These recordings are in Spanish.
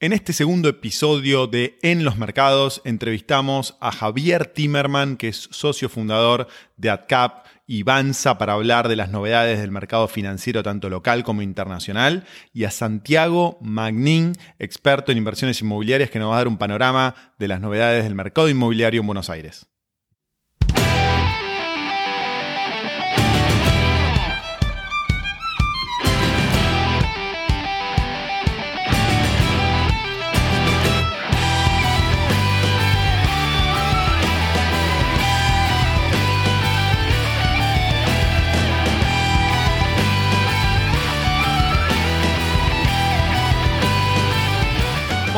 En este segundo episodio de En los Mercados entrevistamos a Javier Timerman, que es socio fundador de AdCap y Banza para hablar de las novedades del mercado financiero tanto local como internacional, y a Santiago Magnin, experto en inversiones inmobiliarias, que nos va a dar un panorama de las novedades del mercado inmobiliario en Buenos Aires.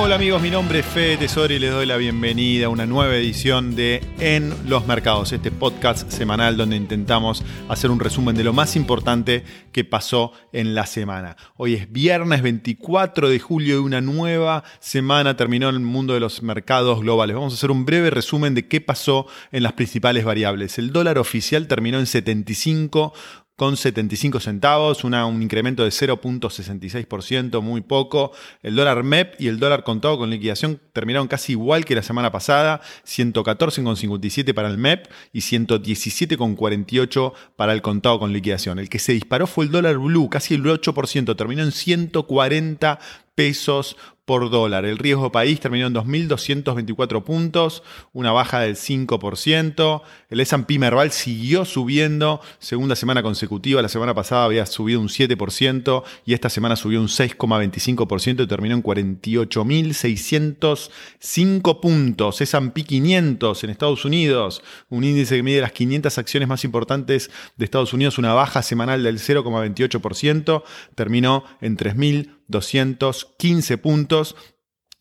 Hola amigos, mi nombre es Fede Tesoro y les doy la bienvenida a una nueva edición de En los Mercados, este podcast semanal donde intentamos hacer un resumen de lo más importante que pasó en la semana. Hoy es viernes 24 de julio de una nueva semana terminó en el mundo de los mercados globales. Vamos a hacer un breve resumen de qué pasó en las principales variables. El dólar oficial terminó en 75 con 75 centavos, un incremento de 0.66%, muy poco. El dólar MEP y el dólar contado con liquidación terminaron casi igual que la semana pasada, 114,57 para el MEP y 117,48 para el contado con liquidación. El que se disparó fue el dólar blue, casi el 8%, terminó en 140 pesos por dólar. El riesgo país terminó en 2.224 puntos, una baja del 5%. El S&P Merval siguió subiendo, segunda semana consecutiva. La semana pasada había subido un 7% y esta semana subió un 6,25% y terminó en 48.605 puntos. S&P 500 en Estados Unidos, un índice que mide las 500 acciones más importantes de Estados Unidos, una baja semanal del 0,28%, terminó en 3.215 puntos.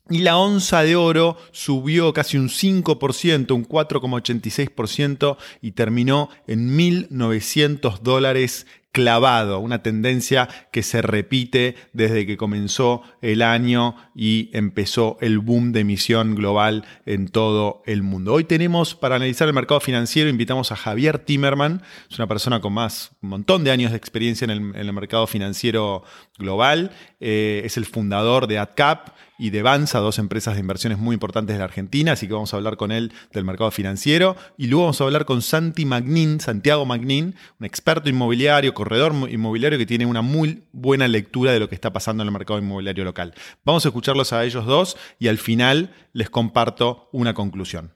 Y la onza de oro subió casi un 5%, un 4,86% y terminó en 1.900 dólares clavado, una tendencia que se repite desde que comenzó el año y empezó el boom de emisión global en todo el mundo. Hoy tenemos para analizar el mercado financiero, invitamos a Javier Timerman, es una persona con más, un montón de años de experiencia en el, mercado financiero global, eh, es el fundador de AdCap y de Banza, dos empresas de inversiones muy importantes de la Argentina, así que vamos a hablar con él del mercado financiero. Y luego vamos a hablar con Santi Magnin, Santiago Magnin, un experto inmobiliario, corredor inmobiliario que tiene una muy buena lectura de lo que está pasando en el mercado inmobiliario local. Vamos a escucharlos a ellos dos y al final les comparto una conclusión.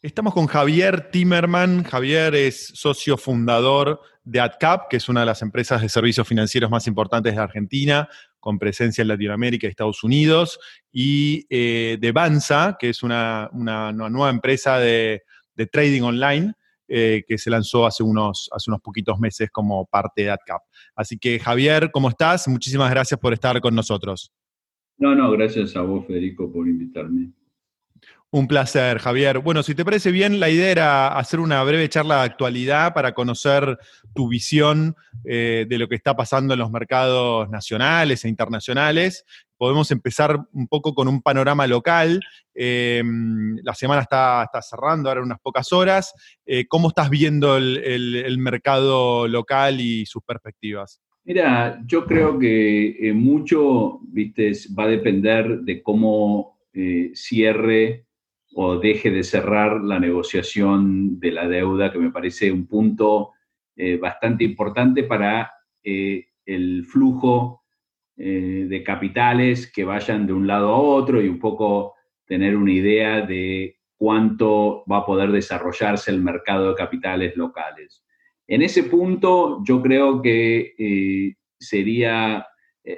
Estamos con Javier Timerman. Javier es socio fundador de AdCap, que es una de las empresas de servicios financieros más importantes de Argentina, con presencia en Latinoamérica y Estados Unidos, y eh, de Banza, que es una, nueva empresa de, trading online. Eh, que se lanzó hace unos, hace unos poquitos meses como parte de AdCap. Así que Javier, ¿cómo estás? Muchísimas gracias por estar con nosotros. No, no, gracias a vos, Federico, por invitarme. Un placer, Javier. Bueno, si te parece bien, la idea era hacer una breve charla de actualidad para conocer tu visión eh, de lo que está pasando en los mercados nacionales e internacionales. Podemos empezar un poco con un panorama local. Eh, la semana está, cerrando ahora unas pocas horas. Eh, ¿Cómo estás viendo el, mercado local y sus perspectivas? Mira, yo creo que mucho, viste, va a depender de cómo cierre o deje de cerrar la negociación de la deuda, que me parece un punto eh, bastante importante para eh, el flujo eh, de capitales que vayan de un lado a otro y un poco tener una idea de cuánto va a poder desarrollarse el mercado de capitales locales. En ese punto yo creo que sería,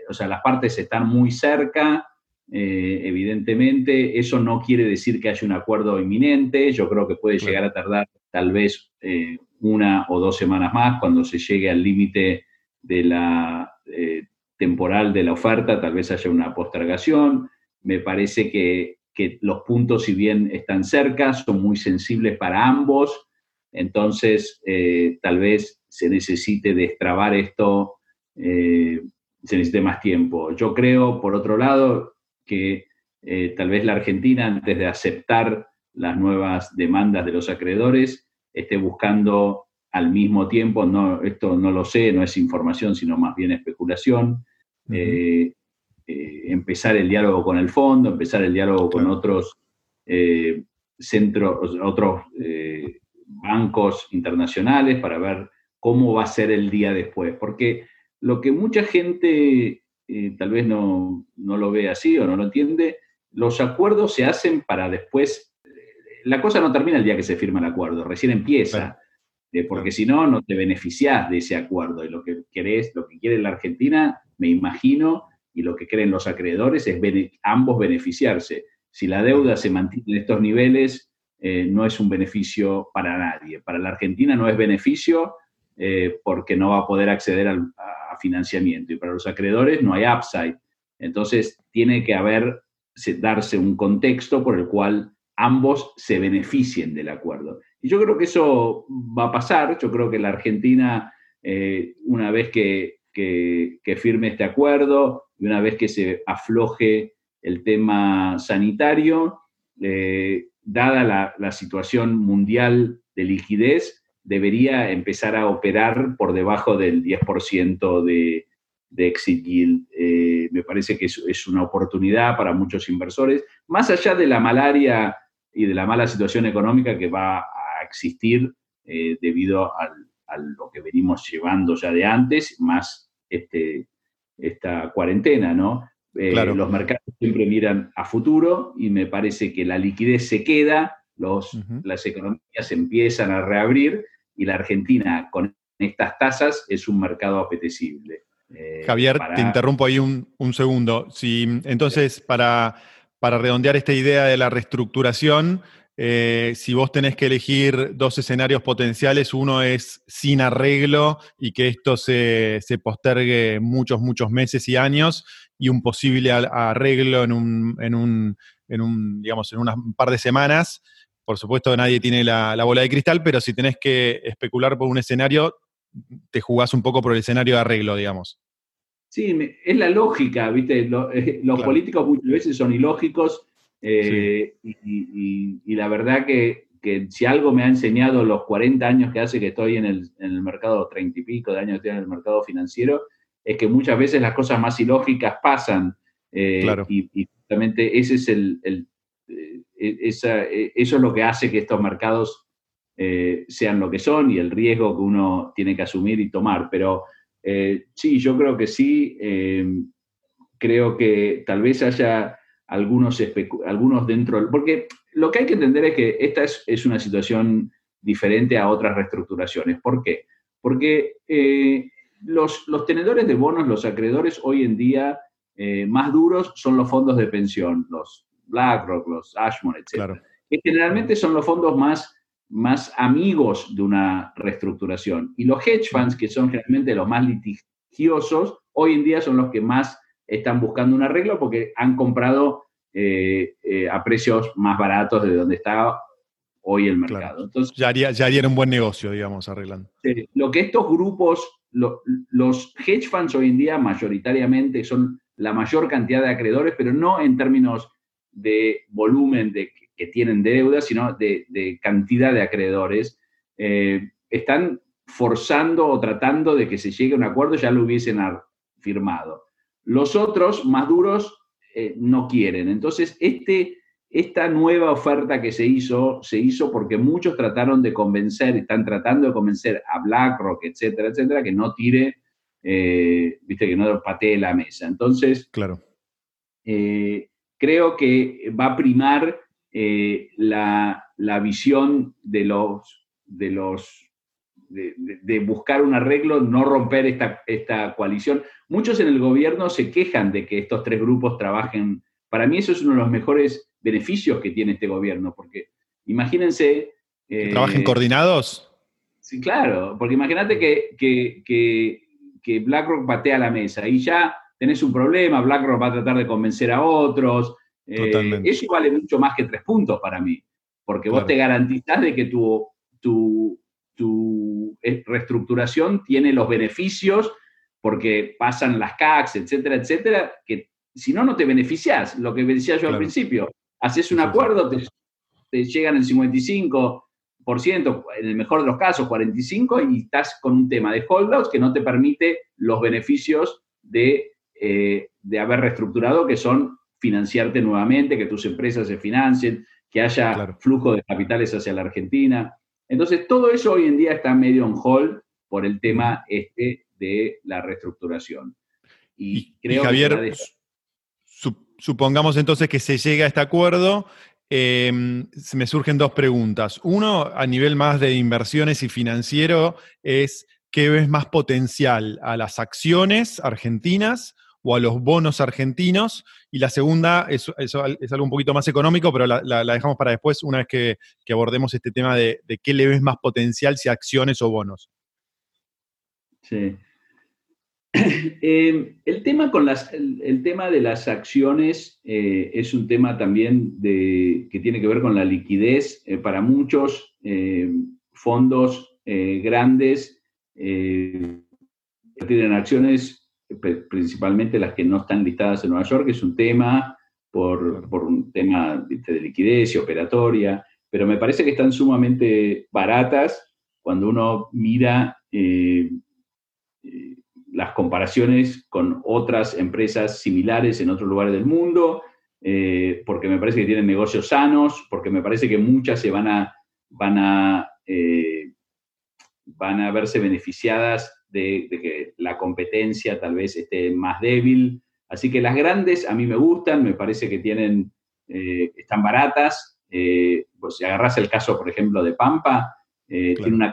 o sea, las partes están muy cerca, eh, evidentemente, eso no quiere decir que haya un acuerdo inminente, yo creo que puede llegar a tardar tal vez eh, una o dos semanas más cuando se llegue al límite de la eh, temporal de la oferta, tal vez haya una postergación. Me parece que, que, los puntos, si bien están cerca, son muy sensibles para ambos, entonces tal vez se necesite destrabar esto, se necesite más tiempo. Yo creo, por otro lado, que eh, tal vez la Argentina, antes de aceptar las nuevas demandas de los acreedores, esté buscando al mismo tiempo, no, esto no lo sé, no es información, sino más bien especulación, eh, eh, empezar el diálogo con el fondo, empezar el diálogo con otros centros, otros bancos internacionales para ver cómo va a ser el día después. Porque lo que mucha gente tal vez no, no, lo ve así o no lo entiende, los acuerdos se hacen para después, la cosa no termina el día que se firma el acuerdo, recién empieza, eh, porque si no, no te beneficias de ese acuerdo. Y lo que querés, lo que quiere la Argentina, me imagino, y lo que creen los acreedores es ambos beneficiarse. Si la deuda se mantiene en estos niveles, eh, no es un beneficio para nadie. Para la Argentina no es beneficio eh, porque no va a poder acceder a financiamiento. Y para los acreedores no hay upside. Entonces, tiene que haber darse un contexto por el cual ambos se beneficien del acuerdo. Y yo creo que eso va a pasar, yo creo que la Argentina, eh, una vez que, firme este acuerdo y una vez que se afloje el tema sanitario, eh, dada la, situación mundial de liquidez, debería empezar a operar por debajo del 10% de, de exit yield. Eh, me parece que es, una oportunidad para muchos inversores, más allá de la malaria y de la mala situación económica que va a existir eh, debido a lo que venimos llevando ya de antes, más este, esta cuarentena, ¿no? Eh, los mercados siempre miran a futuro y me parece que la liquidez se queda, los, las economías empiezan a reabrir y la Argentina con estas tasas es un mercado apetecible. Eh, Javier, te interrumpo ahí un, segundo. Si, entonces, para, para, redondear esta idea de la reestructuración, eh, si vos tenés que elegir dos escenarios potenciales, uno es sin arreglo y que esto se, postergue muchos, muchos meses y años, y un posible arreglo en un, en un, en un digamos, en un par de semanas. Por supuesto, nadie tiene la, la bola de cristal, pero si tenés que especular por un escenario, te jugás un poco por el escenario de arreglo, digamos. Sí, es la lógica, ¿viste? Eh, los políticos muchas veces son ilógicos eh, y, la verdad que, si algo me ha enseñado los 40 años que hace que estoy en el, mercado, 30 y pico de años que estoy en el mercado financiero, es que muchas veces las cosas más ilógicas pasan. Eh, y, justamente ese es el, eso es lo que hace que estos mercados eh, sean lo que son y el riesgo que uno tiene que asumir y tomar. Pero eh, sí, yo creo que sí. Eh, creo que tal vez haya algunos, algunos dentro, porque lo que hay que entender es que esta es, una situación diferente a otras reestructuraciones. ¿Por qué? Porque los, los, tenedores de bonos, los acreedores hoy en día más duros son los fondos de pensión, los BlackRock, los Ashmore, etc. Que generalmente son los fondos más más amigos de una reestructuración. Y los hedge funds, que son generalmente los más litigiosos, hoy en día son los que más están buscando un arreglo porque han comprado eh, eh, a precios más baratos de donde está hoy el mercado. Entonces, ya, haría, ya haría un buen negocio, digamos, arreglando. lo que estos grupos, los hedge funds hoy en día mayoritariamente son la mayor cantidad de acreedores, pero no en términos de volumen de que tienen deuda, sino de, cantidad de acreedores, eh, están forzando o tratando de que se llegue a un acuerdo, ya lo hubiesen firmado. Los otros, más duros, eh, no quieren. Entonces, este, esta nueva oferta que se hizo, se hizo porque muchos trataron de convencer, están tratando de convencer a BlackRock, etcétera, etcétera, que no tire, eh, viste, que no patee la mesa. Entonces, claro. creo que va a primar eh, la, visión de los, de los de, buscar un arreglo, no romper esta, esta coalición. Muchos en el gobierno se quejan de que estos tres grupos trabajen. Para mí eso es uno de los mejores beneficios que tiene este gobierno, porque imagínense... ¿Que ¿Trabajen eh, coordinados? Sí, claro, porque imagínate que, que, que BlackRock patea la mesa y ya tenés un problema, BlackRock va a tratar de convencer a otros, eh, eso vale mucho más que tres puntos para mí, porque vos te garantizás de que tu, tu, reestructuración tiene los beneficios, porque pasan las CACs, etcétera, etcétera, que si no, no te beneficiás. Lo que decía yo al principio, haces un acuerdo, te, llegan el 55% en el mejor de los casos 45%, y estás con un tema de holdouts que no te permite los beneficios de, eh, de haber reestructurado, que son financiarte nuevamente, que tus empresas se financien, que haya flujo de capitales hacia la Argentina. Entonces, todo eso hoy en día está medio en hold por el tema este de la reestructuración. Y, creo Javier, supongamos entonces que se llega a este acuerdo, eh, me surgen dos preguntas. Uno, a nivel más de inversiones y financiero, es ¿qué ves más potencial? ¿A las acciones argentinas o a los bonos argentinos? Y la segunda es, algo un poquito más económico, pero la, dejamos para después, una vez que, abordemos este tema de, qué le ves más potencial, si acciones o bonos. Sí. Eh, el, tema con las, el, tema de las acciones eh, es un tema también de, que tiene que ver con la liquidez. Eh, para muchos fondos grandes tienen acciones, principalmente las que no están listadas en Nueva York, es un tema por, por un tema de liquidez y operatoria, pero me parece que están sumamente baratas cuando uno mira las comparaciones con otras empresas similares en otros lugares del mundo, eh, porque me parece que tienen negocios sanos, porque me parece que muchas se van a, van a, eh, van a verse beneficiadas de, que la competencia tal vez esté más débil. Así que las grandes a mí me gustan, me parece que tienen, eh, están baratas. pues si agarras el caso, por ejemplo, de Pampa, tiene una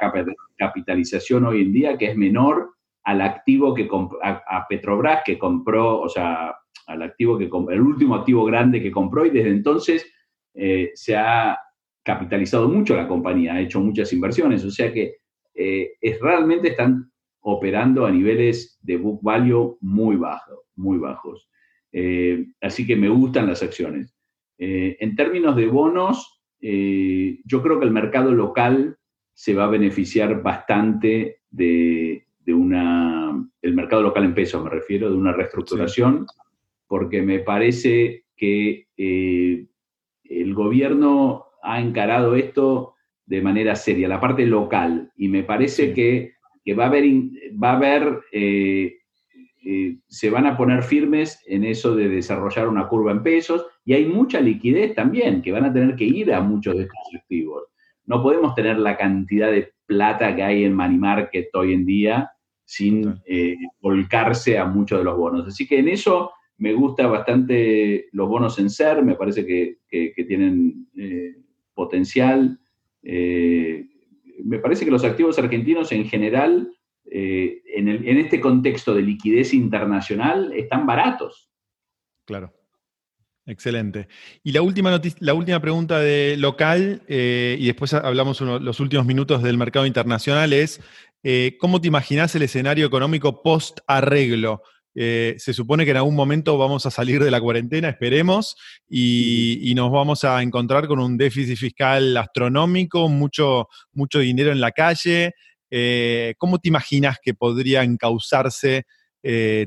capitalización hoy en día que es menor al activo que a, Petrobras que compró, o sea, al activo que el último activo grande que compró y desde entonces eh, se ha capitalizado mucho la compañía, ha hecho muchas inversiones, o sea que eh, es, realmente están operando a niveles de book value muy bajos, muy bajos. Eh, así que me gustan las acciones. en términos de bonos, yo creo que el mercado local se va a beneficiar bastante de, de una, el mercado local en pesos me refiero, de una reestructuración, porque me parece que eh, el gobierno ha encarado esto de manera seria, la parte local, y me parece que, va a haber, va a haber eh, eh, se van a poner firmes en eso de desarrollar una curva en pesos, y hay mucha liquidez también, que van a tener que ir a muchos de estos activos. No podemos tener la cantidad de plata que hay en money market hoy en día sin eh, volcarse a muchos de los bonos. Así que en eso me gusta bastante los bonos en ser, me parece que, tienen eh, potencial. Eh, me parece que los activos argentinos en general, en, este contexto de liquidez internacional, están baratos. Claro. Excelente. Y la última, la última pregunta de local, y después hablamos los últimos minutos del mercado internacional, es eh, ¿cómo te imaginas el escenario económico post-arreglo? Eh, se supone que en algún momento vamos a salir de la cuarentena, esperemos, y, nos vamos a encontrar con un déficit fiscal astronómico, mucho, mucho dinero en la calle. Eh, ¿Cómo te imaginas que podría encauzarse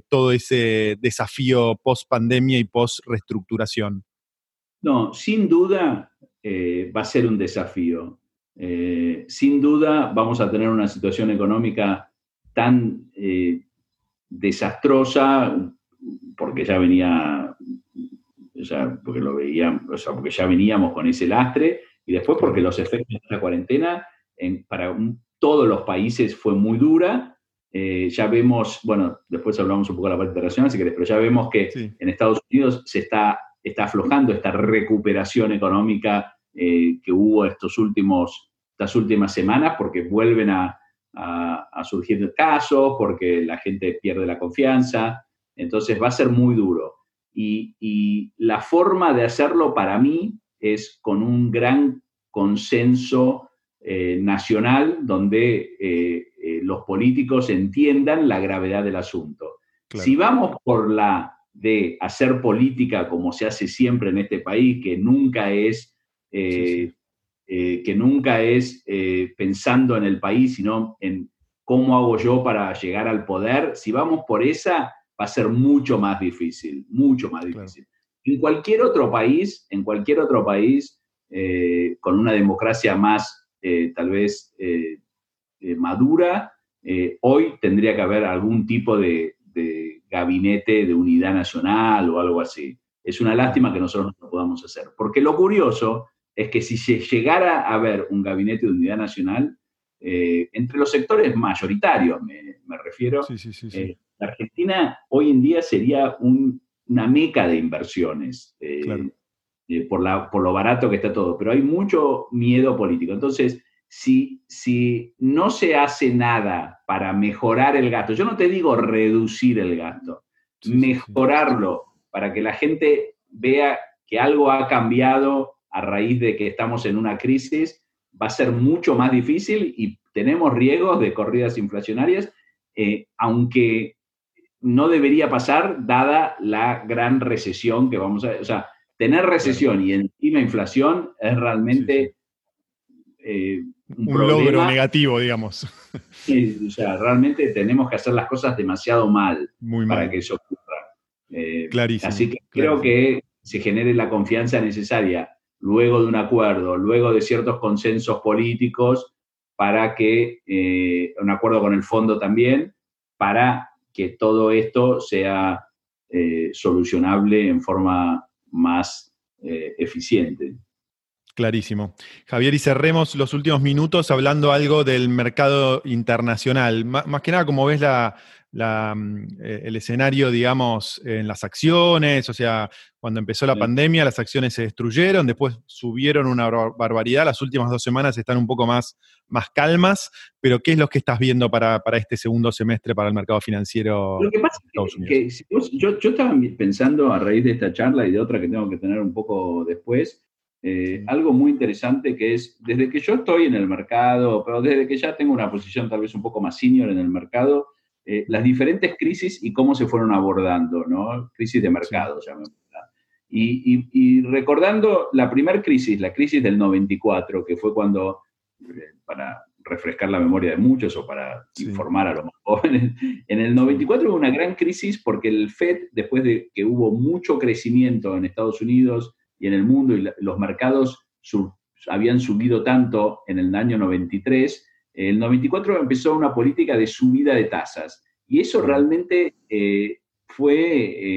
todo ese desafío post-pandemia y post-reestructuración? No, sin duda va a ser un desafío. Eh, sin duda vamos a tener una situación económica tan eh, desastrosa porque ya venía, porque lo veíamos, porque ya veníamos con ese lastre y después porque los efectos de la cuarentena para todos los países fue muy dura. Eh, ya vemos, bueno, después hablamos un poco de la parte internacional, si querés, pero ya vemos que en Estados Unidos se está, está aflojando esta recuperación económica que hubo estos últimos, estas últimas semanas porque vuelven a, surgir casos, porque la gente pierde la confianza. Entonces va a ser muy duro. Y, la forma de hacerlo para mí es con un gran consenso eh, nacional donde eh, eh, los políticos entiendan la gravedad del asunto. Si vamos por la de hacer política como se hace siempre en este país, que nunca es, eh, que nunca es eh, pensando en el país, sino en cómo hago yo para llegar al poder, si vamos por esa, va a ser mucho más difícil, mucho más difícil. En cualquier otro país, en cualquier otro país, con una democracia más eh, tal vez eh, madura, hoy tendría que haber algún tipo de, gabinete de unidad nacional o algo así. Es una lástima que nosotros no lo podamos hacer. Porque lo curioso es que si se llegara a haber un gabinete de unidad nacional, entre los sectores mayoritarios, me, refiero, la Argentina hoy en día sería una meca de inversiones. Eh, por, la, por lo barato que está todo, pero hay mucho miedo político. Entonces, si, si no se hace nada para mejorar el gasto, yo no te digo reducir el gasto, mejorarlo para que la gente vea que algo ha cambiado a raíz de que estamos en una crisis, va a ser mucho más difícil y tenemos riesgos de corridas inflacionarias, eh, aunque no debería pasar dada la gran recesión que vamos a... O sea, tener recesión y encima inflación es realmente eh, un, logro negativo, digamos. Sí, o sea, realmente tenemos que hacer las cosas demasiado mal, para que eso ocurra. Eh, clarísimo. Así que creo que se genere la confianza necesaria luego de un acuerdo, luego de ciertos consensos políticos, para que, eh, un acuerdo con el fondo también, para que todo esto sea solucionable en forma más eh, eficiente. Clarísimo. Javier, y cerremos los últimos minutos hablando algo del mercado internacional. más que nada, como ves la, Mm, eh, el escenario, digamos, en las acciones, o sea, cuando empezó la pandemia las acciones se destruyeron, después subieron una barbaridad, las últimas dos semanas están un poco más, más calmas, pero ¿qué es lo que estás viendo para, este segundo semestre para el mercado financiero? Lo que pasa es que, yo, estaba pensando a raíz de esta charla y de otra que tengo que tener un poco después, eh, algo muy interesante que es, desde que yo estoy en el mercado, pero desde que ya tengo una posición tal vez un poco más senior en el mercado, eh, las diferentes crisis y cómo se fueron abordando, ¿no? Crisis de mercado, y, y, recordando la primera crisis, la crisis del 94, que fue cuando, eh, para refrescar la memoria de muchos o para informar a los más jóvenes, en el 94 hubo una gran crisis porque el FED, después de que hubo mucho crecimiento en Estados Unidos y en el mundo y los mercados habían subido tanto en el año 93, el 94 empezó una política de subida de tasas y eso realmente eh, fue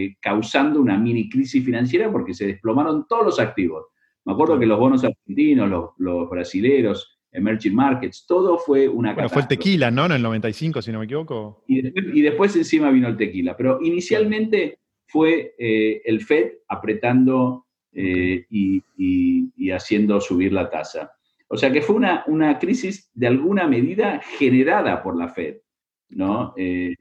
eh, causando una mini crisis financiera porque se desplomaron todos los activos. Me acuerdo que los bonos argentinos, los, los brasileros, emerging markets, todo fue una bueno, fue el tequila, ¿no? En el 95, si no me equivoco. Y después, encima vino el tequila. Pero inicialmente fue eh, el FED apretando y, y, haciendo subir la tasa. O sea que fue una, una crisis de alguna medida generada por la Fed, ¿no? Eh,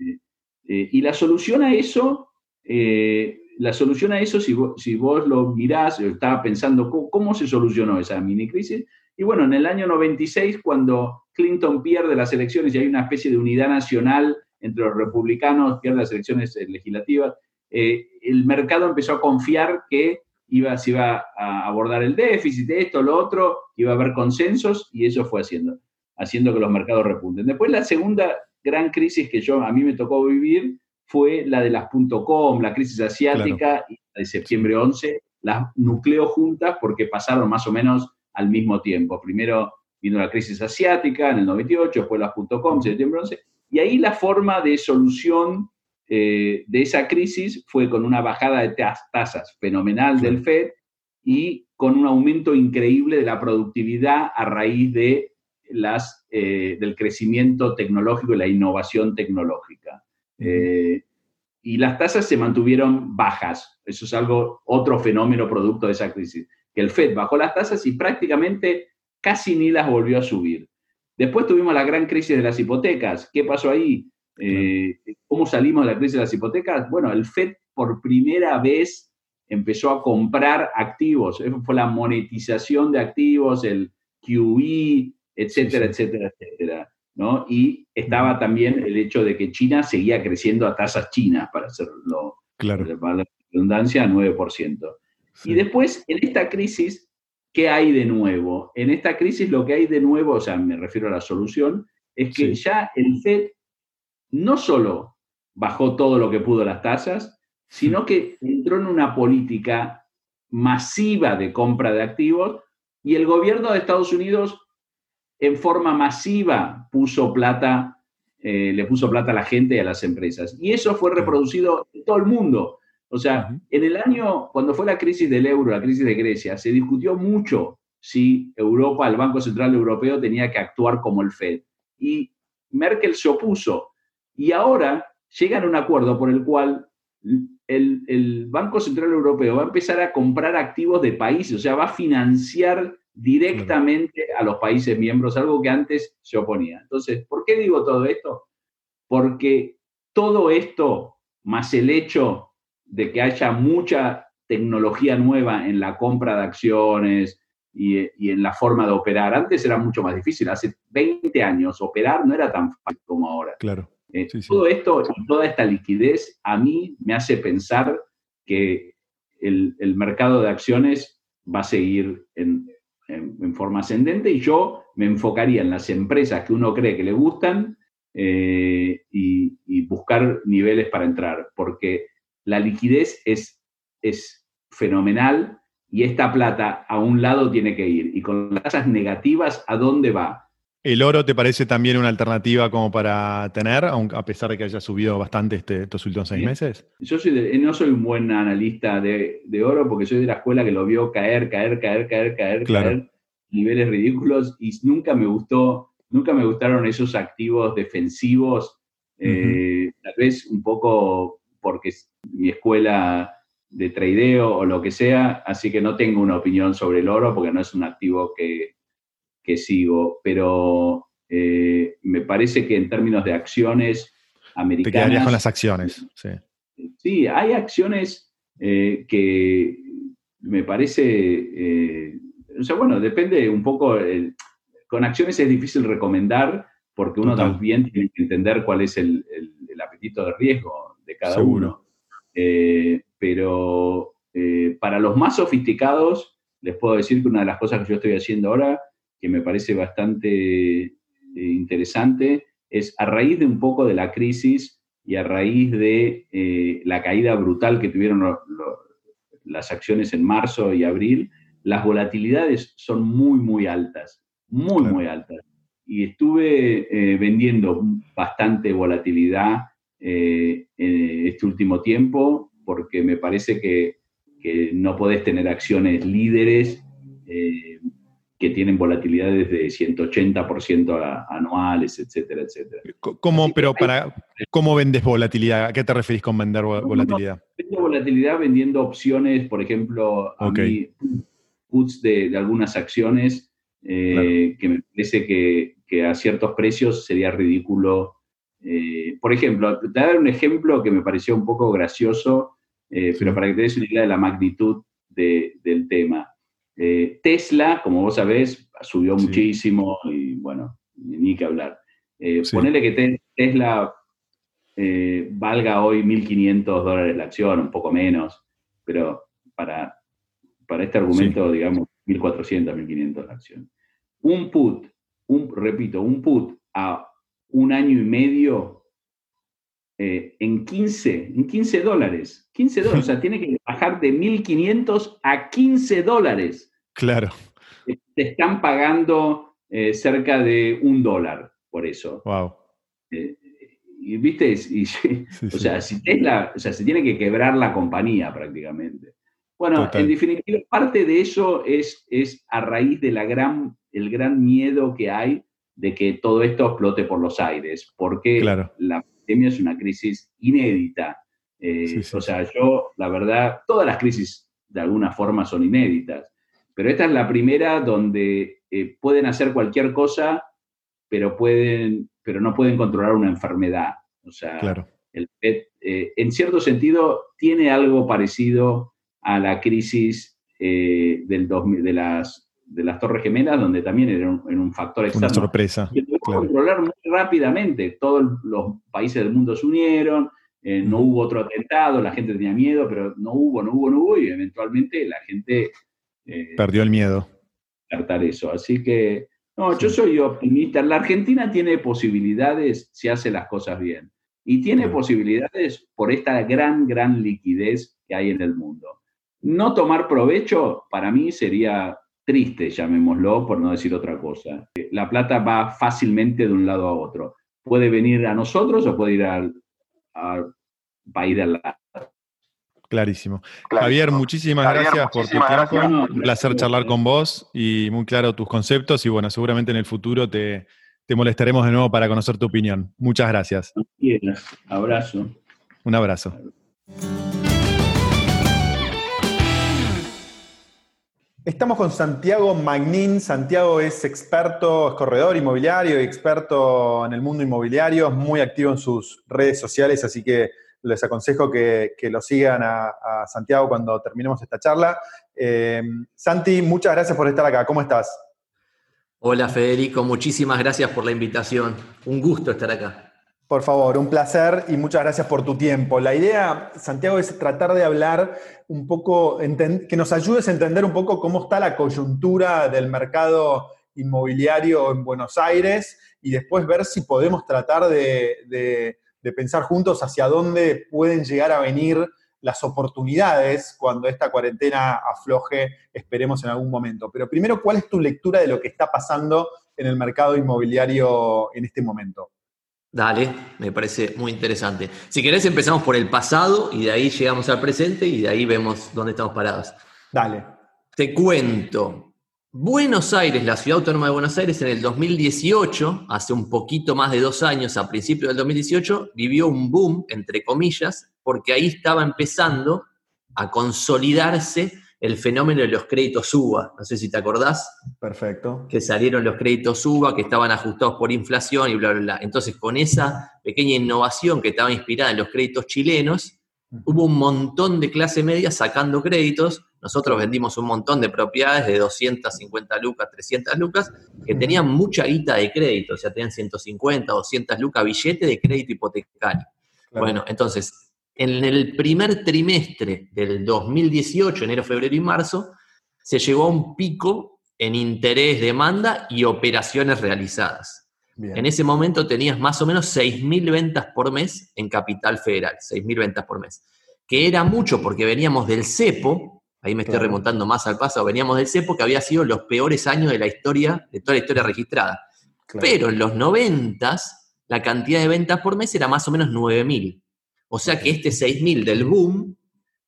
eh, y la solución a eso, eh, la solución a eso, si vos, si vos lo mirás, yo estaba pensando ¿cómo, se solucionó esa mini crisis. Y bueno, en el año 96, cuando Clinton pierde las elecciones y hay una especie de unidad nacional entre los republicanos, pierde las elecciones legislativas, el mercado empezó a confiar que iba, se iba a abordar el déficit, esto, lo otro, iba a haber consensos y eso fue haciendo, haciendo que los mercados repunten. Después la segunda gran crisis que yo, a mí me tocó vivir fue la de las .com, la crisis asiática y la de septiembre 11, las nucleo juntas porque pasaron más o menos al mismo tiempo. Primero vino la crisis asiática en el 98, después las .com, septiembre 11, y ahí la forma de solución eh, de esa crisis fue con una bajada de tasas fenomenal del FED y con un aumento increíble de la productividad a raíz de las, eh, del crecimiento tecnológico y la innovación tecnológica. Eh, y las tasas se mantuvieron bajas. Eso es algo, otro fenómeno producto de esa crisis. Que el FED bajó las tasas y prácticamente casi ni las volvió a subir. Después tuvimos la gran crisis de las hipotecas. ¿Qué pasó ahí? Eh, ¿Cómo salimos de la crisis de las hipotecas? Bueno, el FED por primera vez empezó a comprar activos. Eso fue la monetización de activos, el QE, etcétera, etcétera, etcétera. ¿no? Y estaba también el hecho de que China seguía creciendo a tasas chinas, para hacerlo, claro. para la redundancia, a 9%. Y después, en esta crisis, ¿qué hay de nuevo? En esta crisis lo que hay de nuevo, o sea, me refiero a la solución, es que ya el FED no solo bajó todo lo que pudo las tasas, sino que entró en una política masiva de compra de activos y el gobierno de Estados Unidos en forma masiva puso plata, eh, le puso plata a la gente y a las empresas. Y eso fue reproducido en todo el mundo. O sea, en el año, cuando fue la crisis del euro, la crisis de Grecia, se discutió mucho si Europa, el Banco Central Europeo, tenía que actuar como el Fed. Y Merkel se opuso. Y ahora llegan a un acuerdo por el cual el, Banco Central Europeo va a empezar a comprar activos de países, o sea, va a financiar directamente a los países miembros, algo que antes se oponía. Entonces, ¿por qué digo todo esto? Porque todo esto, más el hecho de que haya mucha tecnología nueva en la compra de acciones, y, en la forma de operar. Antes era mucho más difícil, hace 20 años operar no era tan fácil como ahora. Claro. Eh, todo esto y toda esta liquidez a mí me hace pensar que el, mercado de acciones va a seguir en, forma ascendente y yo me enfocaría en las empresas que uno cree que le gustan eh, y, y, buscar niveles para entrar, porque la liquidez es, es fenomenal y esta plata a un lado tiene que ir. Y con las tasas negativas, ¿a dónde va? ¿El oro te parece también una alternativa como para tener, a pesar de que haya subido bastante este, estos últimos seis meses? Yo no soy un buen analista de, oro porque soy de la escuela que lo vio caer, caer, caer, caer, caer, caer, niveles ridículos y nunca me gustó, nunca me gustaron esos activos defensivos, eh, tal vez un poco porque mi escuela de tradeo o lo que sea, así que no tengo una opinión sobre el oro porque no es un activo que, sigo, pero eh, me parece que en términos de acciones americanas... Te quedarías con las acciones, sí. Sí, hay acciones eh, que me parece... Eh, o sea, bueno, depende un poco... con acciones es difícil recomendar porque uno también tiene que entender cuál es el, apetito de riesgo de cada uno. Pero para los más sofisticados, les puedo decir que una de las cosas que yo estoy haciendo ahora, que me parece bastante eh, interesante, es a raíz de un poco de la crisis y a raíz de eh, la caída brutal que tuvieron las acciones en marzo y abril, las volatilidades son muy, muy altas, muy, muy altas. Y estuve vendiendo bastante volatilidad en este último tiempo porque me parece que, no podés tener acciones líderes eh, que tienen volatilidades de 180% anuales, etcétera, etcétera. ¿Cómo, pero para, ¿Cómo vendes volatilidad? ¿A qué te referís con vender volatilidad? vendo volatilidad vendiendo opciones, por ejemplo, a mí, puts de, algunas acciones eh, que me parece que, a ciertos precios sería ridículo. Eh, por ejemplo, te voy a dar un ejemplo que me pareció un poco gracioso eh, pero para que te des una idea de la magnitud del tema. Eh, Tesla, como vos sabés, subió muchísimo y bueno, ni que hablar. Eh, Ponele que Tesla valga hoy 1.500 dólares la acción, un poco menos, pero para, para este argumento, digamos, 1.400, 1.500 la acción. Un put, un, repito, un put a un año y medio eh, en 15, en 15 dólares. 15 dólares, o sea, tiene que bajar de 1.500 a 15 dólares. Claro. Eh, te están pagando eh, cerca de un dólar por eso. Wow. y viste, o, Sea, si Tesla, o sea, se tiene que quebrar la compañía prácticamente. Bueno, en definitiva, parte de eso es, es a raíz de la gran, el gran miedo que hay de que todo esto explote por los aires, porque claro. la es una crisis inédita. Eh, o sea, yo, la verdad, todas las crisis de alguna forma son inéditas, pero esta es la primera donde eh, pueden hacer cualquier cosa, pero, pueden, pero no pueden controlar una enfermedad. O sea, el PET, eh, en cierto sentido, tiene algo parecido a la crisis del de las de las Torres Gemelas, donde también era un, factor externo. Una sorpresa. Controlar muy rápidamente. Todos los países del mundo se unieron, eh, no hubo otro atentado, la gente tenía miedo, pero no hubo, no hubo, no hubo, y eventualmente la gente... Eh, Perdió el miedo. Tratar eso. Así que, no, yo soy optimista. La Argentina tiene posibilidades si hace las cosas bien. Y tiene posibilidades por esta gran, gran liquidez que hay en el mundo. No tomar provecho, para mí, sería triste, llamémoslo, por no decir otra cosa. La plata va fácilmente de un lado a otro. Puede venir a nosotros o puede ir al, va a ir al lado. Clarísimo. Javier, muchísimas gracias por tu tiempo. Un placer charlar con vos y muy claro tus conceptos. Y bueno, seguramente en el futuro te, te molestaremos de nuevo para conocer tu opinión. Muchas gracias. Abrazo. Un abrazo. Estamos con Santiago Magnin. Santiago es experto, es corredor inmobiliario experto en el mundo inmobiliario, es muy activo en sus redes sociales, así que les aconsejo que, lo sigan a, Santiago cuando terminemos esta charla. Eh, Santi, muchas gracias por estar acá. ¿Cómo estás? Hola Federico, muchísimas gracias por la invitación. Un gusto estar acá. Por favor, un placer y muchas gracias por tu tiempo. La idea, Santiago, es tratar de hablar un poco, que nos ayudes a entender un poco cómo está la coyuntura del mercado inmobiliario en Buenos Aires y después ver si podemos tratar de, pensar juntos hacia dónde pueden llegar a venir las oportunidades cuando esta cuarentena afloje, esperemos en algún momento. Pero primero, ¿cuál es tu lectura de lo que está pasando en el mercado inmobiliario en este momento? Dale, me parece muy interesante. Si querés empezamos por el pasado y de ahí llegamos al presente y de ahí vemos dónde estamos parados. Dale. Te cuento. Buenos Aires, la ciudad autónoma de Buenos Aires, en el 2018, hace un poquito más de dos años, a principios del 2018, vivió un boom, entre comillas, porque ahí estaba empezando a consolidarse el fenómeno de los créditos UBA. No sé si te acordás. Perfecto. Que salieron los créditos UBA, que estaban ajustados por inflación y bla, bla, bla. Entonces, con esa pequeña innovación que estaba inspirada en los créditos chilenos, hubo un montón de clase media sacando créditos. Nosotros vendimos un montón de propiedades de 250 lucas, 300 lucas, que tenían mucha guita de crédito, o sea, tenían 150, 200 lucas billete de crédito hipotecario. Bueno, entonces, en el primer trimestre del 2018, enero, febrero y marzo, se llegó a un pico en interés, demanda y operaciones realizadas. En ese momento tenías más o menos 6.000 ventas por mes en Capital Federal, 6.000 ventas por mes, que era mucho porque veníamos del CEPO, ahí me estoy remontando más al pasado, veníamos del CEPO que había sido los peores años de la historia, de toda la historia registrada. Pero en los 90 la cantidad de ventas por mes era más o menos 9.000. O sea que este 6.000 del boom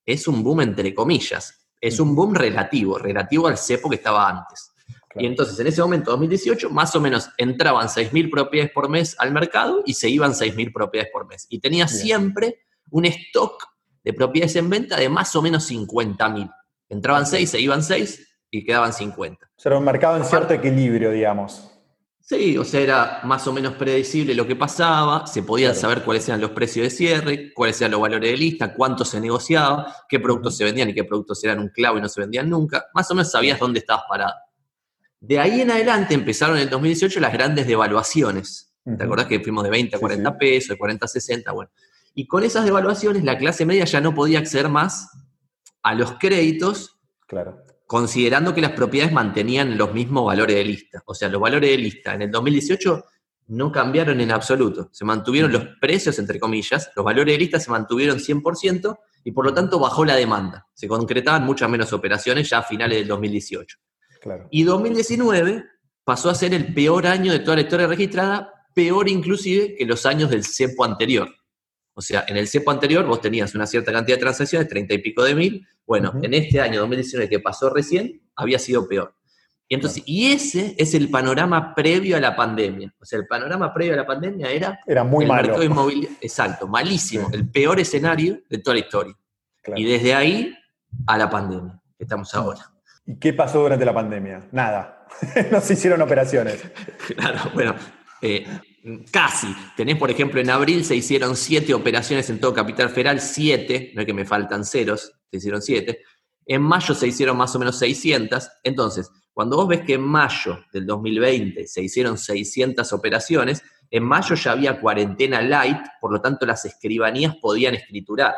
es un boom entre comillas, es un boom relativo, relativo al cepo que estaba antes. Y entonces en ese momento, 2018, más o menos entraban 6.000 propiedades por mes al mercado y se iban 6.000 propiedades por mes. Y tenía siempre un stock de propiedades en venta de más o menos 50.000. Entraban 6, se iban 6 y quedaban 50. O sea, era un mercado en cierto equilibrio, digamos. Sí, o sea, era más o menos predecible lo que pasaba, se podían saber cuáles eran los precios de cierre, cuáles eran los valores de lista, cuánto se negociaba, qué productos se vendían y qué productos eran un clavo y no se vendían nunca. Más o menos sabías dónde estabas parado. De ahí en adelante empezaron en el 2018 las grandes devaluaciones. ¿Te acordás que fuimos de 20 a 40 pesos, de 40 a 60? Bueno. Y con esas devaluaciones la clase media ya no podía acceder más a los créditos claro considerando que las propiedades mantenían los mismos valores de lista. O sea, los valores de lista en el 2018 no cambiaron en absoluto. Se mantuvieron los precios, entre comillas, los valores de lista se mantuvieron 100% y por lo tanto bajó la demanda. Se concretaban muchas menos operaciones ya a finales del 2018. Y 2019 pasó a ser el peor año de toda la historia registrada, peor inclusive que los años del CEPO anterior. O sea, en el CEPO anterior vos tenías una cierta cantidad de transacciones, 30 y pico de mil. Bueno, en este año 2019 que pasó recién, había sido peor. Y entonces, y ese es el panorama previo a la pandemia. O sea, el panorama previo a la pandemia era, era muy el malo. mercado inmobiliario. Exacto, malísimo, el peor escenario de toda la historia. Y desde ahí a la pandemia, que estamos ahora. ¿Y qué pasó durante la pandemia? Nada. no se hicieron operaciones. claro, bueno, eh, Casi. Tenés, por ejemplo, en abril se hicieron siete operaciones en todo Capital Federal, siete, no es que me faltan ceros, se hicieron siete. En mayo se hicieron más o menos 600. Entonces, cuando vos ves que en mayo del 2020 se hicieron 600 operaciones, en mayo ya había cuarentena light, por lo tanto las escribanías podían escriturar.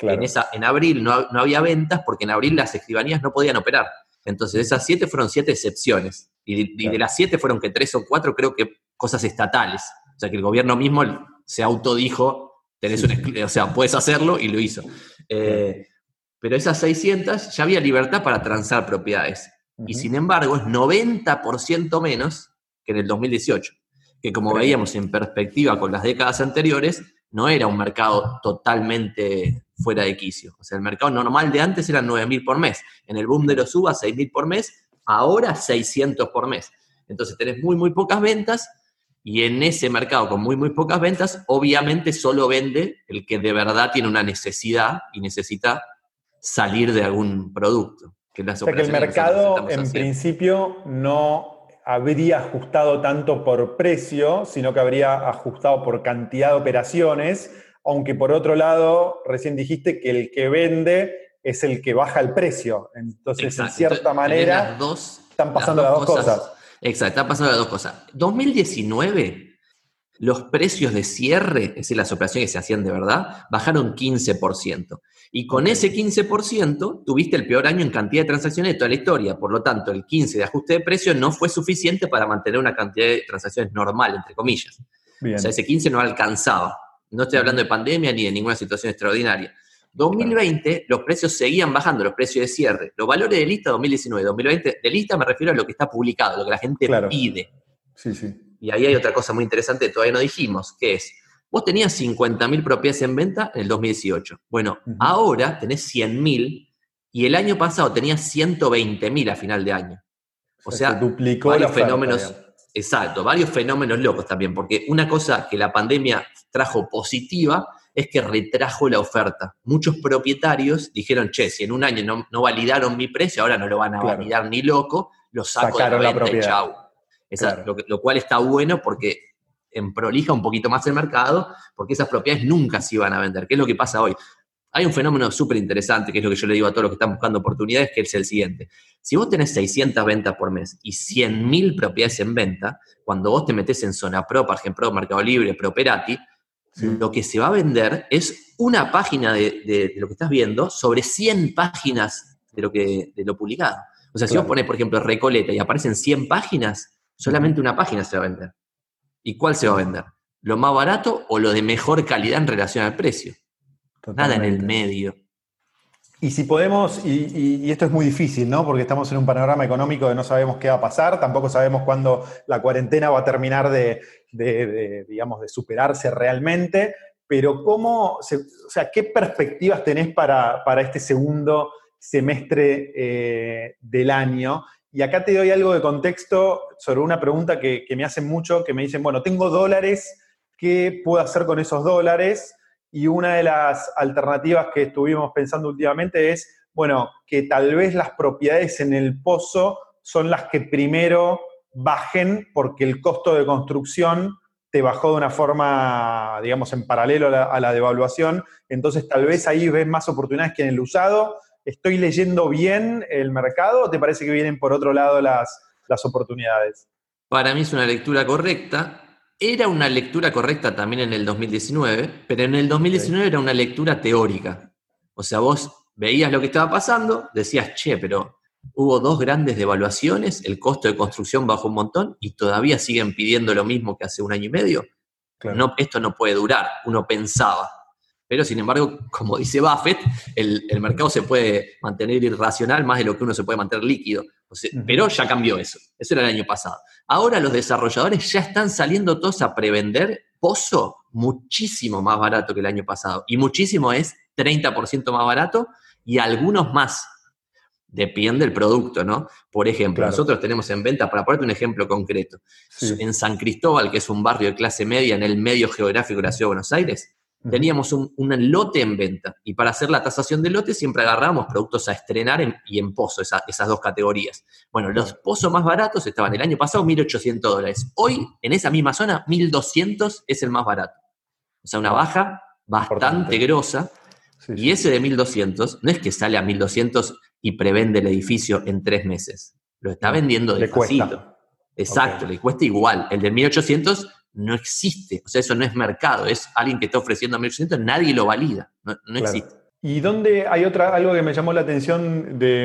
En, esa, en abril no, no, había ventas porque en abril las escribanías no podían operar. Entonces, esas siete fueron siete excepciones. Y de, de las siete fueron que tres o cuatro creo que cosas estatales. O sea, que el gobierno mismo se autodijo, tenés un, o sea, puedes hacerlo y lo hizo. Eh, pero esas 600 ya había libertad para transar propiedades. Y sin embargo es 90% menos que en el 2018, que como veíamos en perspectiva con las décadas anteriores, no era un mercado totalmente fuera de quicio. O sea, el mercado normal de antes eran 9.000 por mes. En el boom de los UBA, 6.000 por mes, ahora 600 por mes. Entonces tenés muy, muy pocas ventas y en ese mercado con muy, muy pocas ventas, obviamente solo vende el que de verdad tiene una necesidad y necesita salir de algún producto. Que o sea que el mercado en principio no habría ajustado tanto por precio, sino que habría ajustado por cantidad de operaciones, aunque por otro lado, recién dijiste que el que vende es el que baja el precio. Entonces, en cierta manera, están pasando las dos, cosas Exacto, está pasando las dos cosas. 2019, los precios de cierre, es decir, las operaciones que se hacían de verdad, bajaron 15%. Y con ese 15% tuviste el peor año en cantidad de transacciones de toda la historia. Por lo tanto, el 15% de ajuste de precio no fue suficiente para mantener una cantidad de transacciones normal, entre comillas. O sea, ese 15% no alcanzaba. No estoy hablando de pandemia ni de ninguna situación extraordinaria. 2020 los precios seguían bajando, los precios de cierre. Los valores de lista 2019, 2020, de lista me refiero a lo que está publicado, lo que la gente pide. Sí, sí. Y ahí hay otra cosa muy interesante que todavía no dijimos, que es, vos tenías 50.000 propiedades en venta en el 2018. Bueno, ahora tenés 100.000 y el año pasado tenías 120.000 a final de año. O, sea, duplicó varios fenómenos. Exacto, varios fenómenos locos también, porque una cosa que la pandemia trajo positiva es que retrajo la oferta. Muchos propietarios dijeron, che, si en un año no, validaron mi precio, ahora no lo van a validar ni loco, lo saco de la venta y chau. Lo, cual está bueno porque prolija un poquito más el mercado, porque esas propiedades nunca se iban a vender. ¿Qué es lo que pasa hoy? Hay un fenómeno súper interesante, que es lo que yo le digo a todos los que están buscando oportunidades, que es el siguiente. Si vos tenés 600 ventas por mes y 100.000 propiedades en venta, cuando vos te metés en Zona Pro, Ejemplo, Mercado Libre, Properati, lo que se va a vender es una página de, lo que estás viendo sobre 100 páginas de lo, que, de lo publicado. O sea, si vos pones, por ejemplo, Recoleta y aparecen 100 páginas, solamente una página se va a vender. ¿Y cuál se va a vender? ¿Lo más barato o lo de mejor calidad en relación al precio? Nada en el medio. Y si podemos, y, esto es muy difícil, ¿no? Porque estamos en un panorama económico de no sabemos qué va a pasar, tampoco sabemos cuándo la cuarentena va a terminar de, digamos, de superarse realmente, pero ¿cómo, o sea, qué perspectivas tenés para, este segundo semestre eh, del año? Y acá te doy algo de contexto sobre una pregunta que, me hacen mucho, que me dicen, bueno, tengo dólares, ¿qué puedo hacer con esos dólares? Y una de las alternativas que estuvimos pensando últimamente es, bueno, que tal vez las propiedades en el pozo son las que primero bajen porque el costo de construcción te bajó de una forma, digamos, en paralelo a la, devaluación. Entonces, tal vez ahí ves más oportunidades que en el usado. ¿Estoy leyendo bien el mercado o te parece que vienen por otro lado las, las oportunidades? Para mí es una lectura correcta. Era una lectura correcta también en el 2019, pero en el 2019 era una lectura teórica. O sea, vos veías lo que estaba pasando, decías, che, pero hubo dos grandes devaluaciones, el costo de construcción bajó un montón y todavía siguen pidiendo lo mismo que hace un año y medio. No, esto no puede durar, uno pensaba. Pero sin embargo, como dice Buffett, el, mercado se puede mantener irracional más de lo que uno se puede mantener líquido. Pero ya cambió eso. Eso era el año pasado. Ahora los desarrolladores ya están saliendo todos a prevender pozo muchísimo más barato que el año pasado. Y muchísimo es 30% más barato y algunos más. Depende del producto, ¿no? Por ejemplo, nosotros tenemos en venta, para ponerte un ejemplo concreto, en San Cristóbal, que es un barrio de clase media en el medio geográfico de la ciudad de Buenos Aires, teníamos un, lote en venta. Y para hacer la tasación de lote siempre agarrábamos productos a estrenar y en pozo, esas dos categorías. Bueno, los pozos más baratos estaban el año pasado 1.800 dólares. Hoy, en esa misma zona, 1.200 es el más barato. O sea, una baja bastante grosa. Y ese de 1.200 no es que sale a 1.200 y prevende el edificio en tres meses. Lo está vendiendo de Exacto, le cuesta igual. El de 1.800 no existe. O sea, eso no es mercado, es alguien que está ofreciendo 1.800, nadie lo valida, no, existe. ¿Y dónde hay otra, algo que me llamó la atención de,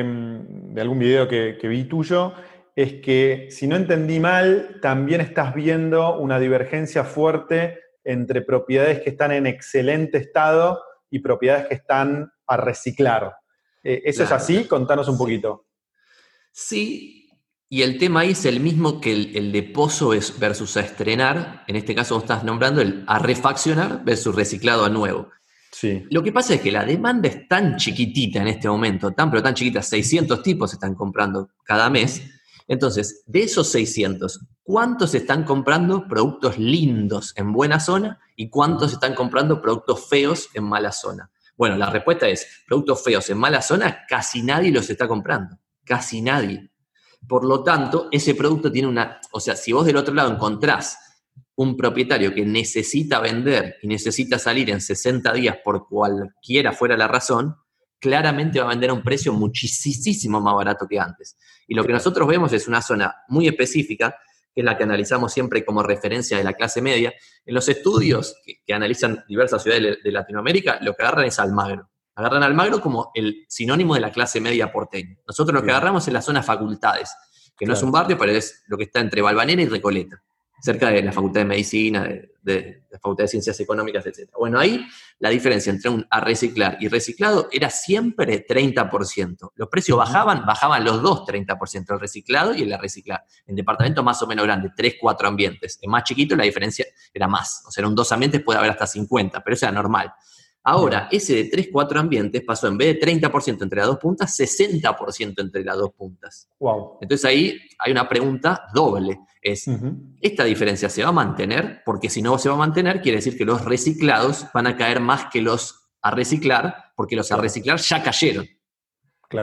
algún video que, vi tuyo? Es que, si no entendí mal, también estás viendo una divergencia fuerte entre propiedades que están en excelente estado y propiedades que están a reciclar. Eh, ¿Eso es así? Contanos un poquito. Sí, y el tema ahí es el mismo que el, de pozo versus a estrenar. En este caso vos estás nombrando el a refaccionar versus reciclado a nuevo. Sí. Lo que pasa es que la demanda es tan chiquitita en este momento, tan pero tan chiquita, 600 tipos están comprando cada mes. Entonces, de esos 600, ¿cuántos están comprando productos lindos en buena zona y cuántos están comprando productos feos en mala zona? Bueno, la respuesta es, productos feos en mala zona, casi nadie los está comprando, casi nadie. Por lo tanto, ese producto tiene una, o sea, si vos del otro lado encontrás un propietario que necesita vender y necesita salir en 60 días por cualquiera fuera la razón, claramente va a vender a un precio muchísimo más barato que antes. Y lo que nosotros vemos es una zona muy específica, que es la que analizamos siempre como referencia de la clase media. En los estudios que, analizan diversas ciudades de, Latinoamérica, lo que agarran es Almagro. Agarran Almagro como el sinónimo de la clase media porteña. Nosotros lo que agarramos es la zona facultades, que no es un barrio, pero es lo que está entre Balvanera y Recoleta cerca de la Facultad de Medicina, de, la Facultad de Ciencias Económicas, etc. Bueno, ahí la diferencia entre un a reciclar y reciclado era siempre 30%. Los precios bajaban, bajaban los dos 30%, el reciclado y el a reciclar. En departamentos más o menos grandes, 3, 4 ambientes. En más chiquito la diferencia era más. O sea, en dos ambientes puede haber hasta 50, pero eso era normal. Ahora, ese de 3, 4 ambientes pasó en vez de 30% entre las dos puntas, 60% entre las dos puntas. Wow. Entonces ahí hay una pregunta doble. Es, ¿esta diferencia se va a mantener? Porque si no se va a mantener, quiere decir que los reciclados van a caer más que los a reciclar, porque los a reciclar ya cayeron.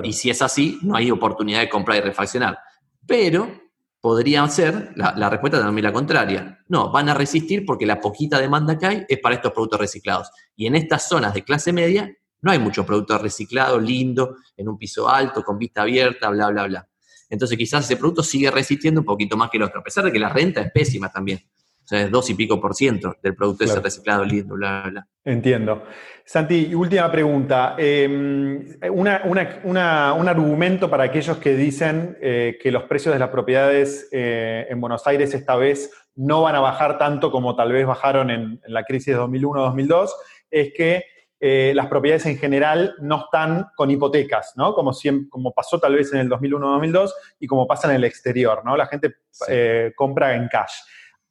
Y si es así, no hay oportunidad de comprar y refaccionar. Pero podría ser, la, respuesta también la contraria. No, van a resistir porque la poquita demanda que hay es para estos productos reciclados. Y en estas zonas de clase media no hay muchos productos reciclados, lindo, en un piso alto, con vista abierta, bla, bla, bla. Entonces quizás ese producto sigue resistiendo un poquito más que el otro, a pesar de que la renta es pésima también. O sea, es dos y pico por ciento del producto ese reciclado lindo, bla, bla, bla. Entiendo. Santi, última pregunta. Em, un argumento para aquellos que dicen eh, que los precios de las propiedades eh, en Buenos Aires esta vez no van a bajar tanto como tal vez bajaron en, en la crisis de 2001-2002 es que eh, las propiedades en general no están con hipotecas, ¿no? Como, como pasó tal vez en el 2001-2002 y como pasa en el exterior, ¿no? La gente eh, compra en cash.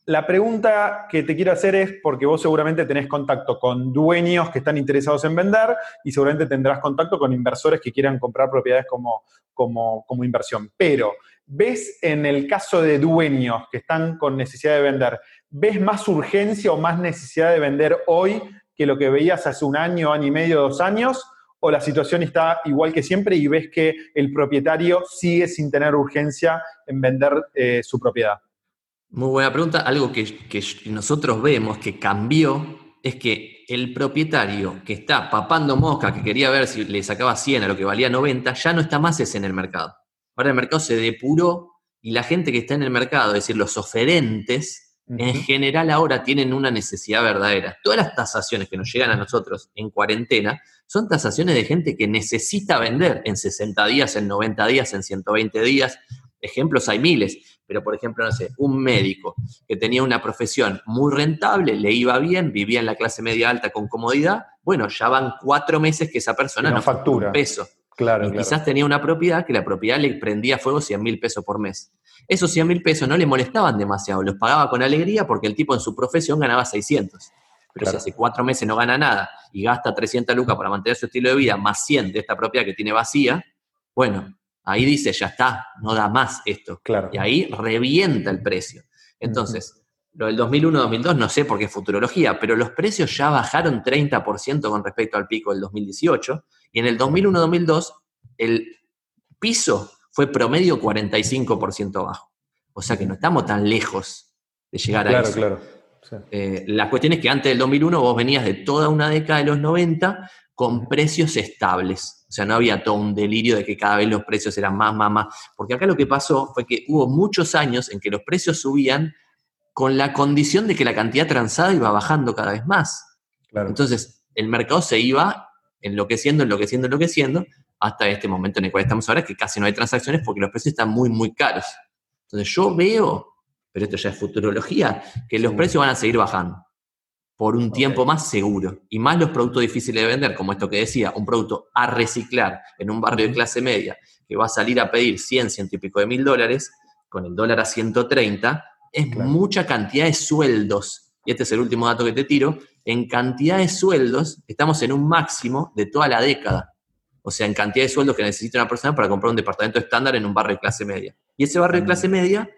La pregunta que te quiero hacer es, porque vos seguramente tenés contacto con dueños que están interesados en vender y seguramente tendrás contacto con inversores que quieran comprar propiedades como, como, como inversión. Pero, ¿ves en el caso de dueños que están con necesidad de vender, ¿ves más urgencia o más necesidad de vender hoy que lo que veías hace un año, año y medio, dos años? ¿O la situación está igual que siempre y ves que el propietario sigue sin tener urgencia en vender eh, su propiedad? Muy buena pregunta. Algo que, nosotros vemos que cambió es que el propietario que está papando mosca, que quería ver si le sacaba 100 a lo que valía 90, ya no está más ese en el mercado. Ahora el mercado se depuró y la gente que está en el mercado, es decir, los oferentes, en general ahora tienen una necesidad verdadera. Todas las tasaciones que nos llegan a nosotros en cuarentena son tasaciones de gente que necesita vender en 60 días, en 90 días, en 120 días. Ejemplos hay miles, pero por ejemplo, no sé, un médico que tenía una profesión muy rentable, le iba bien, vivía en la clase media alta con comodidad, bueno, ya van cuatro meses que esa persona no, factura un peso. Claro, y quizás tenía una propiedad que la propiedad le prendía fuego 100 mil pesos por mes. Esos 100 mil pesos no le molestaban demasiado, los pagaba con alegría porque el tipo en su profesión ganaba 600. Pero si hace cuatro meses no gana nada y gasta 300 lucas para mantener su estilo de vida, más 100 de esta propiedad que tiene vacía, bueno, ahí dice, ya está, no da más esto. Claro. Y ahí revienta el precio. Entonces, lo del 2001-2002 no sé por qué es futurología, pero los precios ya bajaron 30% con respecto al pico del 2018 y en el 2001-2002 el piso fue promedio 45% bajo. O sea que no estamos tan lejos de llegar a eso. Claro, claro. Eh, la cuestión es que antes del 2001 vos venías de toda una década de los 90 con precios estables. O sea, no había todo un delirio de que cada vez los precios eran más, más, más. Porque acá lo que pasó fue que hubo muchos años en que los precios subían con la condición de que la cantidad transada iba bajando cada vez más. Entonces, el mercado se iba enloqueciendo, enloqueciendo, enloqueciendo, hasta este momento en el cual estamos ahora, que casi no hay transacciones porque los precios están muy, muy caros. Entonces yo veo, pero esto ya es futurología, que los precios van a seguir bajando por un tiempo más seguro. Y más los productos difíciles de vender, como esto que decía, un producto a reciclar en un barrio de clase media, que va a salir a pedir 100, ciento y pico de mil dólares, con el dólar a 130, es mucha cantidad de sueldos. Y este es el último dato que te tiro. En cantidad de sueldos, estamos en un máximo de toda la década. O sea, en cantidad de sueldos que necesita una persona para comprar un departamento estándar en un barrio de clase media. Y ese barrio de clase media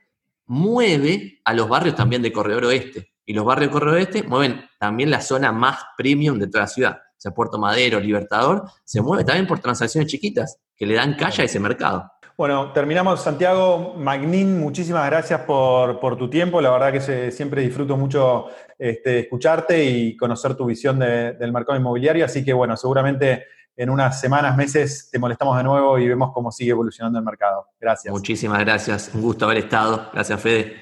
mueve a los barrios también de Corredor Oeste. Y los barrios de Corredor Oeste mueven también la zona más premium de toda la ciudad. O sea, Puerto Madero, Libertador, se mueve también por transacciones chiquitas que le dan calle a ese mercado. Bueno, terminamos, Santiago. Magnin, muchísimas gracias por, tu tiempo. La verdad que siempre disfruto mucho este, escucharte y conocer tu visión del mercado inmobiliario. Así que, bueno, seguramente en unas semanas, meses, te molestamos de nuevo y vemos cómo sigue evolucionando el mercado. Gracias. Muchísimas gracias. Un gusto haber estado. Gracias, Fede.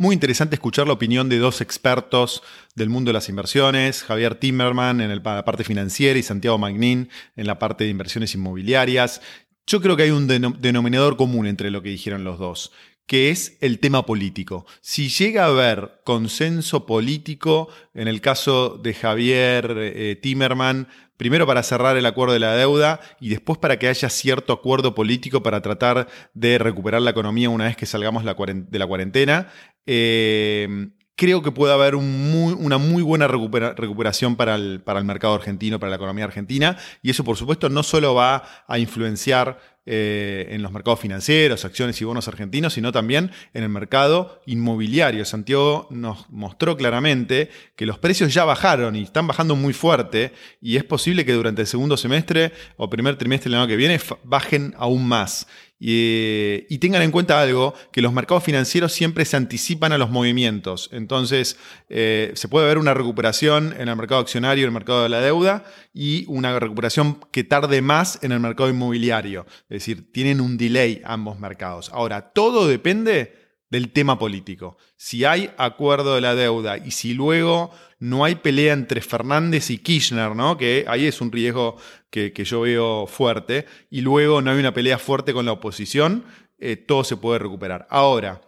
Muy interesante escuchar la opinión de dos expertos del mundo de las inversiones, Javier Timmerman en la parte financiera y Santiago Magnin en la parte de inversiones inmobiliarias. Yo creo que hay un denominador común entre lo que dijeron los dos, que es el tema político. Si llega a haber consenso político, en el caso de Javier eh, Timerman, primero para cerrar el acuerdo de la deuda y después para que haya cierto acuerdo político para tratar de recuperar la economía una vez que salgamos de la cuarentena, eh, creo que puede haber una muy buena recuperación para el, mercado argentino, para la economía argentina, y eso por supuesto no solo va a influenciar eh, en los mercados financieros, acciones y bonos argentinos, sino también en el mercado inmobiliario. Santiago nos mostró claramente que los precios ya bajaron y están bajando muy fuerte, y es posible que durante el segundo semestre o primer trimestre del año que viene bajen aún más. Y, tengan en cuenta algo, que los mercados financieros siempre se anticipan a los movimientos. Entonces, eh, se puede ver una recuperación en el mercado accionario, en el mercado de la deuda, y una recuperación que tarde más en el mercado inmobiliario. Es decir, tienen un delay ambos mercados. Ahora, todo depende del tema político. Si hay acuerdo de la deuda y si luego no hay pelea entre Fernández y Kirchner, ¿no? que ahí es un riesgo que, yo veo fuerte, y luego no hay una pelea fuerte con la oposición, eh, todo se puede recuperar. Ahora,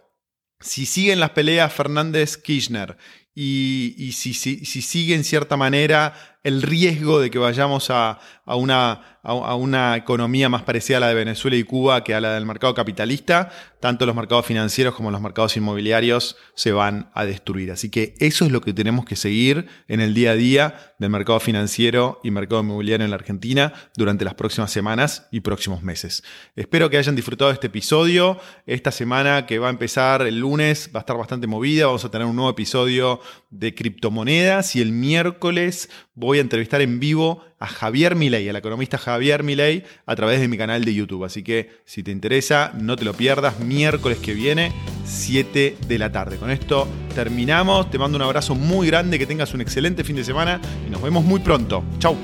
si siguen las peleas Fernández-Kirchner y, si, si, si, sigue en cierta manera el riesgo de que vayamos a, una, a, una, economía más parecida a la de Venezuela y Cuba que a la del mercado capitalista, tanto los mercados financieros como los mercados inmobiliarios se van a destruir. Así que eso es lo que tenemos que seguir en el día a día del mercado financiero y mercado inmobiliario en la Argentina durante las próximas semanas y próximos meses. Espero que hayan disfrutado de este episodio. Esta semana que va a empezar el lunes va a estar bastante movida. Vamos a tener un nuevo episodio de criptomonedas y el miércoles voy a entrevistar en vivo a Javier Milei, al economista Javier Milei, a través de mi canal de YouTube. Así que si te interesa, no te lo pierdas, miércoles que viene, 7 de la tarde. Con esto terminamos, te mando un abrazo muy grande, que tengas un excelente fin de semana y nos vemos muy pronto. Chau.